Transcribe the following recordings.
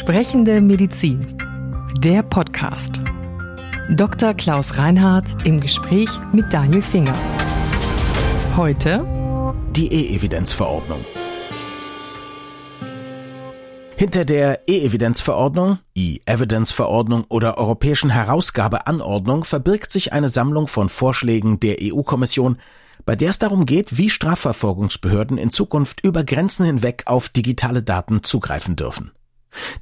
Sprechende Medizin. Der Podcast. Dr. Klaus Reinhardt im Gespräch mit Daniel Finger. Heute die E-Evidenzverordnung. Hinter der E-Evidenzverordnung, E-Evidence-Verordnung oder Europäischen Herausgabeanordnung verbirgt sich eine Sammlung von Vorschlägen der EU-Kommission, bei der es darum geht, wie Strafverfolgungsbehörden in Zukunft über Grenzen hinweg auf digitale Daten zugreifen dürfen.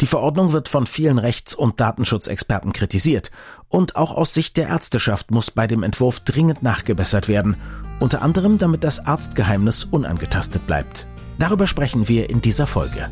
Die Verordnung wird von vielen Rechts- und Datenschutzexperten kritisiert und auch aus Sicht der Ärzteschaft muss bei dem Entwurf dringend nachgebessert werden, unter anderem damit das Arztgeheimnis unangetastet bleibt. Darüber sprechen wir in dieser Folge.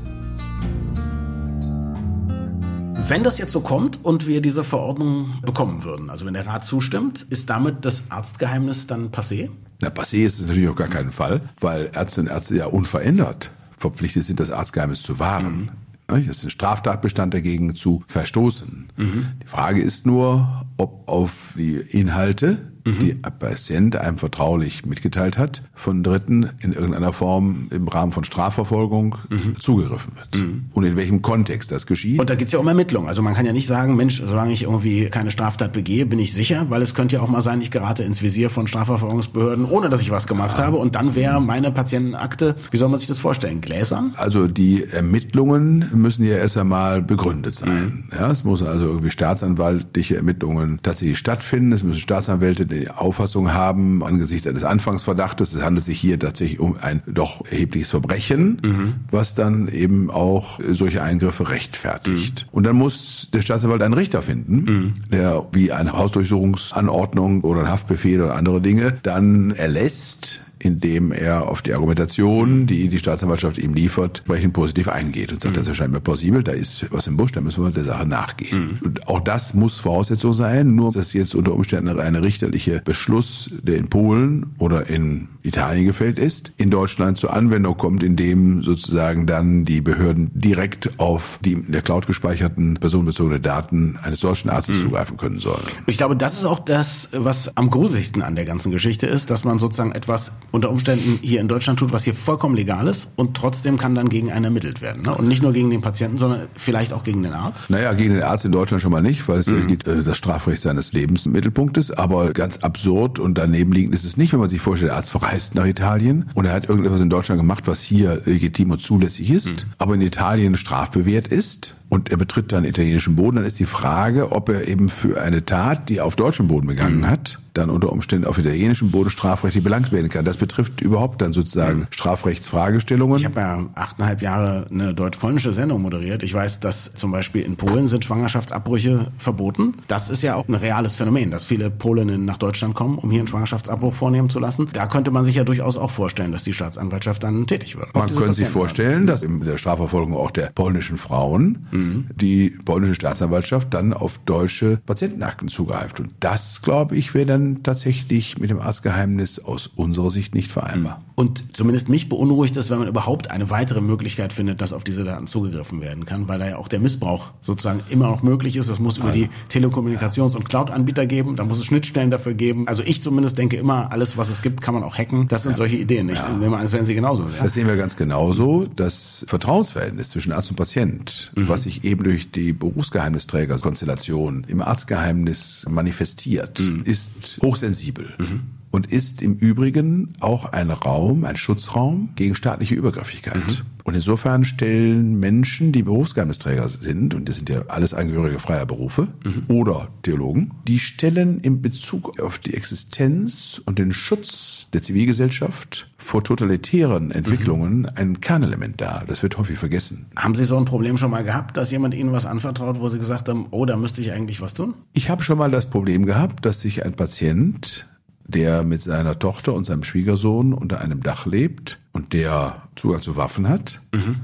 Wenn das jetzt so kommt und wir diese Verordnung bekommen würden, also wenn der Rat zustimmt, ist damit das Arztgeheimnis dann passé? Na, passé ist es natürlich auf gar keinen Fall, weil Ärztinnen und Ärzte ja unverändert verpflichtet sind, das Arztgeheimnis zu wahren. Mhm. Es ist ein Straftatbestand dagegen zu verstoßen. Mhm. Die Frage ist nur, ob auf die Inhalte mhm. die ein Patient einem vertraulich mitgeteilt hat, von Dritten in irgendeiner Form im Rahmen von Strafverfolgung mhm. zugegriffen wird. Mhm. Und in welchem Kontext das geschieht. Und da geht es ja um Ermittlungen. Also man kann ja nicht sagen, Mensch, solange ich irgendwie keine Straftat begehe, bin ich sicher, weil es könnte ja auch mal sein, ich gerate ins Visier von Strafverfolgungsbehörden, ohne dass ich was gemacht ja. habe. Und dann wäre meine Patientenakte, wie soll man sich das vorstellen, gläsern? Also die Ermittlungen müssen ja erst einmal begründet sein. Mhm. Ja, es muss also irgendwie staatsanwaltliche Ermittlungen tatsächlich stattfinden. Es müssen Staatsanwälte die Auffassung haben, angesichts eines Anfangsverdachtes, es handelt sich hier tatsächlich um ein doch erhebliches Verbrechen, mhm. was dann eben auch solche Eingriffe rechtfertigt. Mhm. Und dann muss der Staatsanwalt einen Richter finden, mhm. der wie eine Hausdurchsuchungsanordnung oder ein Haftbefehl oder andere Dinge dann erlässt, indem er auf die Argumentation, die die Staatsanwaltschaft ihm liefert, entsprechend positiv eingeht und sagt, mhm. das erscheint mir plausibel, da ist was im Busch, da müssen wir der Sache nachgehen. Mhm. Und auch das muss Voraussetzung sein, nur dass jetzt unter Umständen eine richterliche Beschluss, der in Polen oder in Italien gefällt ist, in Deutschland zur Anwendung kommt, indem sozusagen dann die Behörden direkt auf die in der Cloud gespeicherten personenbezogene Daten eines deutschen Arztes mhm. zugreifen können sollen. Ich glaube, das ist auch das, was am gruseligsten an der ganzen Geschichte ist, dass man sozusagen etwas unter Umständen hier in Deutschland tut, was hier vollkommen legal ist und trotzdem kann dann gegen einen ermittelt werden. Ne? Und nicht nur gegen den Patienten, sondern vielleicht auch gegen den Arzt. Naja, gegen den Arzt in Deutschland schon mal nicht, weil es mhm. geht äh, das Strafrecht seines Lebens im Mittelpunkt ist. Aber ganz absurd und daneben liegend ist es nicht, wenn man sich vorstellt, der Arzt verreist nach Italien und er hat irgendetwas in Deutschland gemacht, was hier legitim und zulässig ist, mhm. aber in Italien strafbewehrt ist und er betritt dann italienischen Boden, dann ist die Frage, ob er eben für eine Tat, die er auf deutschem Boden begangen mhm. hat, dann unter Umständen auf italienischem Boden strafrechtlich belangt werden kann. Das betrifft überhaupt dann sozusagen mhm. Strafrechtsfragestellungen. Ich habe ja achteinhalb Jahre eine deutsch-polnische Sendung moderiert. Ich weiß, dass zum Beispiel in Polen sind Schwangerschaftsabbrüche verboten. Das ist ja auch ein reales Phänomen, dass viele Polinnen nach Deutschland kommen, um hier einen Schwangerschaftsabbruch vornehmen zu lassen. Da könnte man sich ja durchaus auch vorstellen, dass die Staatsanwaltschaft dann tätig wird. Man könnte sich vorstellen, dass in der Strafverfolgung auch der polnischen Frauen mhm. Die polnische Staatsanwaltschaft dann auf deutsche Patientenakten zugreift. Und das, glaube ich, wäre dann tatsächlich mit dem Arztgeheimnis aus unserer Sicht nicht vereinbar. Und zumindest mich beunruhigt es, wenn man überhaupt eine weitere Möglichkeit findet, dass auf diese Daten zugegriffen werden kann, weil da ja auch der Missbrauch sozusagen immer noch möglich ist. Es muss über die Telekommunikations- und Cloud-Anbieter geben, da muss es Schnittstellen dafür geben. Also ich zumindest denke immer, alles, was es gibt, kann man auch hacken. Das sind ja. solche Ideen. Ich ja. nehme an, das werden Sie genauso sehen. Das sehen wir ganz genauso. Das Vertrauensverhältnis zwischen Arzt und Patient, mhm. was sich eben durch die Berufsgeheimnisträgerkonstellation im Arztgeheimnis manifestiert, mhm. ist hochsensibel. Mhm. Und ist im Übrigen auch ein Raum, ein Schutzraum gegen staatliche Übergriffigkeit. Mhm. Und insofern stellen Menschen, die Berufsgeheimnisträger sind, und das sind ja alles Angehörige freier Berufe mhm. oder Theologen, die stellen in Bezug auf die Existenz und den Schutz der Zivilgesellschaft vor totalitären Entwicklungen mhm. ein Kernelement dar. Das wird häufig vergessen. Haben Sie so ein Problem schon mal gehabt, dass jemand Ihnen was anvertraut, wo Sie gesagt haben, oh, da müsste ich eigentlich was tun? Ich habe schon mal das Problem gehabt, dass sich ein Patient der mit seiner Tochter und seinem Schwiegersohn unter einem Dach lebt und der Zugang zu Waffen hat, mhm.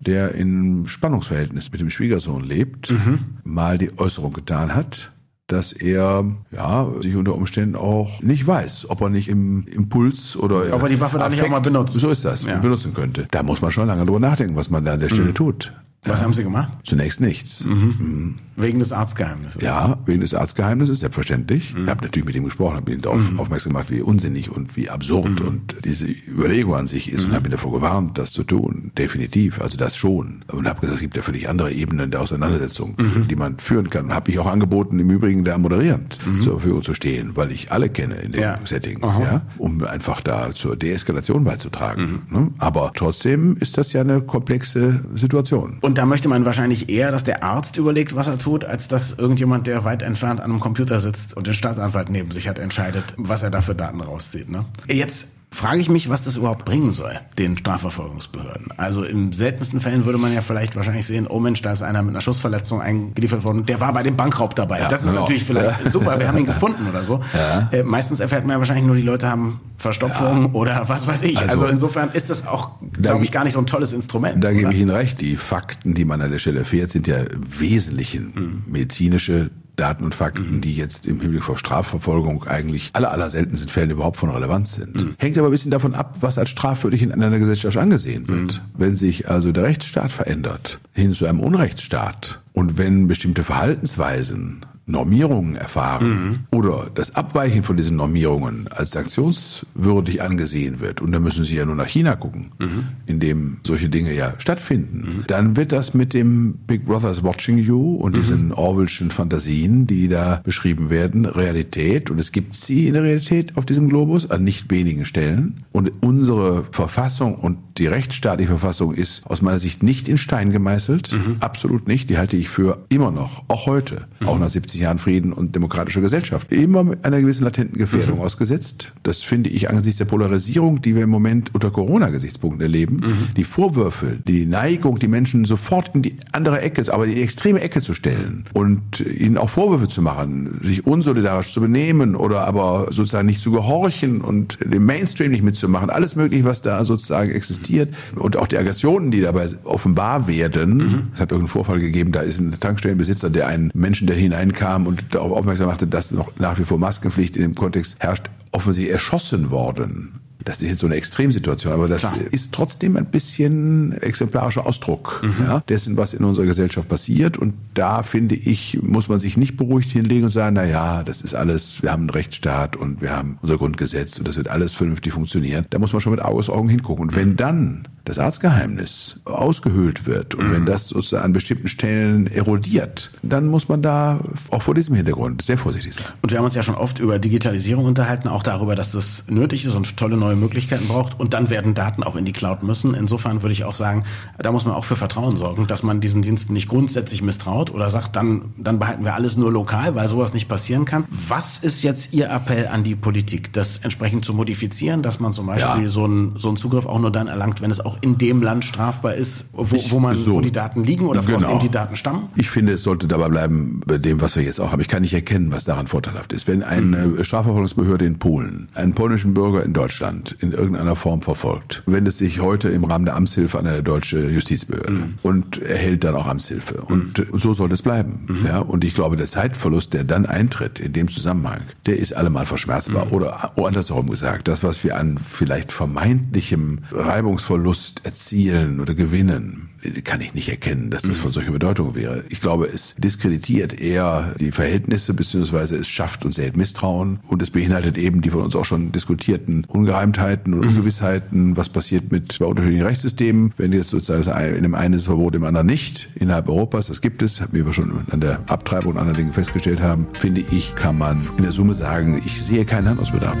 der in Spannungsverhältnis mit dem Schwiegersohn lebt, mhm. mal die Äußerung getan hat, dass er ja sich unter Umständen auch nicht weiß, ob er nicht im Impuls oder ob er die Waffe dann nicht auch mal benutzt. So ist das, ja. benutzen könnte. Da muss man schon lange drüber nachdenken, was man da an der Stelle mhm. tut. Was haben Sie gemacht? Zunächst nichts. Mhm. Wegen des Arztgeheimnisses? Ja, wegen des Arztgeheimnisses, selbstverständlich. Mhm. Ich habe natürlich mit ihm gesprochen, habe ihn darauf mhm. aufmerksam gemacht, wie unsinnig und wie absurd mhm. und diese Überlegung an sich ist und habe ihn davor gewarnt, das zu tun. Definitiv, also das schon. Und habe gesagt, es gibt ja völlig andere Ebenen der Auseinandersetzung, die man führen kann. Habe ich auch angeboten, im Übrigen da moderierend zur Verfügung zu stehen, weil ich alle kenne in dem ja. Setting, ja, um einfach da zur Deeskalation beizutragen. Ne? Aber trotzdem ist das ja eine komplexe Situation. Und da möchte man wahrscheinlich eher, dass der Arzt überlegt, was er tut, als dass irgendjemand, der weit entfernt an einem Computer sitzt und den Staatsanwalt neben sich hat, entscheidet, was er da für Daten rauszieht. Ne? Jetzt frage ich mich, was das überhaupt bringen soll, den Strafverfolgungsbehörden. Also im seltensten Fällen würde man ja vielleicht wahrscheinlich sehen, oh Mensch, da ist einer mit einer Schussverletzung eingeliefert worden, der war bei dem Bankraub dabei. Ja, das ist genau. natürlich vielleicht ja. super, wir haben ihn gefunden oder so. Ja. Äh, meistens erfährt man ja wahrscheinlich nur, die Leute haben Verstopfung oder was weiß ich. Also, also insofern ist das auch, glaube ich, gar nicht so ein tolles Instrument. Da oder? gebe ich Ihnen recht. Die Fakten, die man an der Stelle erfährt, sind ja im Wesentlichen mhm. medizinische Daten und Fakten, mhm. die jetzt im Hinblick auf Strafverfolgung eigentlich aller, aller seltensten Fällen überhaupt von Relevanz sind. Mhm. Hängt aber ein bisschen davon ab, was als strafwürdig in einer Gesellschaft angesehen wird. Mhm. Wenn sich also der Rechtsstaat verändert hin zu einem Unrechtsstaat und wenn bestimmte Verhaltensweisen Normierungen erfahren mhm. oder das Abweichen von diesen Normierungen als sanktionswürdig angesehen wird, und da müssen Sie ja nur nach China gucken, mhm. in dem solche Dinge ja stattfinden, mhm. dann wird das mit dem Big Brother's Watching You und mhm. diesen Orwellschen Fantasien, die da beschrieben werden, Realität. Und es gibt sie in der Realität auf diesem Globus an nicht wenigen Stellen. Und unsere Verfassung und die rechtsstaatliche Verfassung ist aus meiner Sicht nicht in Stein gemeißelt. Mhm. Absolut nicht. Die halte ich für immer noch, auch heute, auch mhm. nach 70 Jahren Frieden und demokratischer Gesellschaft, immer mit einer gewissen latenten Gefährdung mhm. ausgesetzt. Das finde ich angesichts der Polarisierung, die wir im Moment unter Corona-Gesichtspunkten erleben, mhm. die Vorwürfe, die Neigung, die Menschen sofort in die andere Ecke, aber die extreme Ecke zu stellen und ihnen auch Vorwürfe zu machen, sich unsolidarisch zu benehmen oder aber sozusagen nicht zu gehorchen und den Mainstream nicht mitzumachen, alles mögliche, was da sozusagen existiert und auch die Aggressionen, die dabei offenbar werden. Mhm. Es hat irgendeinen Vorfall gegeben, da ist ein Tankstellenbesitzer, der einen Menschen, der hineinkam, kam und darauf aufmerksam machte, dass noch nach wie vor Maskenpflicht in dem Kontext herrscht, offensichtlich erschossen worden. Das ist jetzt so eine Extremsituation, aber das Klar. ist trotzdem ein bisschen exemplarischer Ausdruck mhm. ja, dessen, was in unserer Gesellschaft passiert. Und da finde ich, muss man sich nicht beruhigt hinlegen und sagen, na ja, das ist alles, wir haben einen Rechtsstaat und wir haben unser Grundgesetz und das wird alles vernünftig funktionieren. Da muss man schon mit Augen hingucken. Und wenn dann das Arztgeheimnis ausgehöhlt wird und mhm. wenn das sozusagen an bestimmten Stellen erodiert, dann muss man da auch vor diesem Hintergrund sehr vorsichtig sein. Und wir haben uns ja schon oft über Digitalisierung unterhalten, auch darüber, dass das nötig ist und tolle neue Möglichkeiten braucht. Und dann werden Daten auch in die Cloud müssen. Insofern würde ich auch sagen, da muss man auch für Vertrauen sorgen, dass man diesen Diensten nicht grundsätzlich misstraut oder sagt, dann, dann behalten wir alles nur lokal, weil sowas nicht passieren kann. Was ist jetzt Ihr Appell an die Politik, das entsprechend zu modifizieren, dass man zum Beispiel ja. so, einen, so einen Zugriff auch nur dann erlangt, wenn es auch in dem Land strafbar ist, wo, wo man, so. wo die Daten liegen oder genau. von dem die Daten stammen? Ich finde, es sollte dabei bleiben bei dem, was wir jetzt auch haben. Ich kann nicht erkennen, was daran vorteilhaft ist. Wenn eine mhm. Strafverfolgungsbehörde in Polen einen polnischen Bürger in Deutschland in irgendeiner Form verfolgt, wendet sich heute im Rahmen der Amtshilfe an eine deutsche Justizbehörde mhm. und erhält dann auch Amtshilfe. Und mhm. so soll es bleiben. Mhm. Ja, und ich glaube, der Zeitverlust, der dann eintritt in dem Zusammenhang, der ist allemal verschmerzbar. Mhm. Oder andersherum gesagt, das, was wir an vielleicht vermeintlichem Reibungsverlust erzielen oder gewinnen, kann ich nicht erkennen, dass das von mhm. solcher Bedeutung wäre. Ich glaube, es diskreditiert eher die Verhältnisse, beziehungsweise es schafft und sät Misstrauen und es beinhaltet eben die von uns auch schon diskutierten Ungereimtheiten und mhm. Ungewissheiten, was passiert mit bei unterschiedlichen Rechtssystemen, wenn jetzt sozusagen in dem einen ist Verbot, im anderen nicht, innerhalb Europas, das gibt es, wie wir schon an der Abtreibung und anderen Dingen festgestellt haben, finde ich, kann man in der Summe sagen, ich sehe keinen Handlungsbedarf.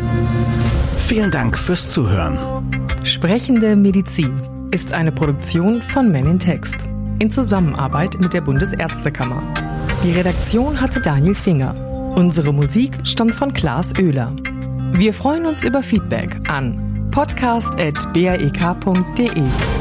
Vielen Dank fürs Zuhören. Sprechende Medizin ist eine Produktion von Men in Text in Zusammenarbeit mit der Bundesärztekammer. Die Redaktion hatte Daniel Finger. Unsere Musik stammt von Klaas Oehler. Wir freuen uns über Feedback an podcast.baek.de.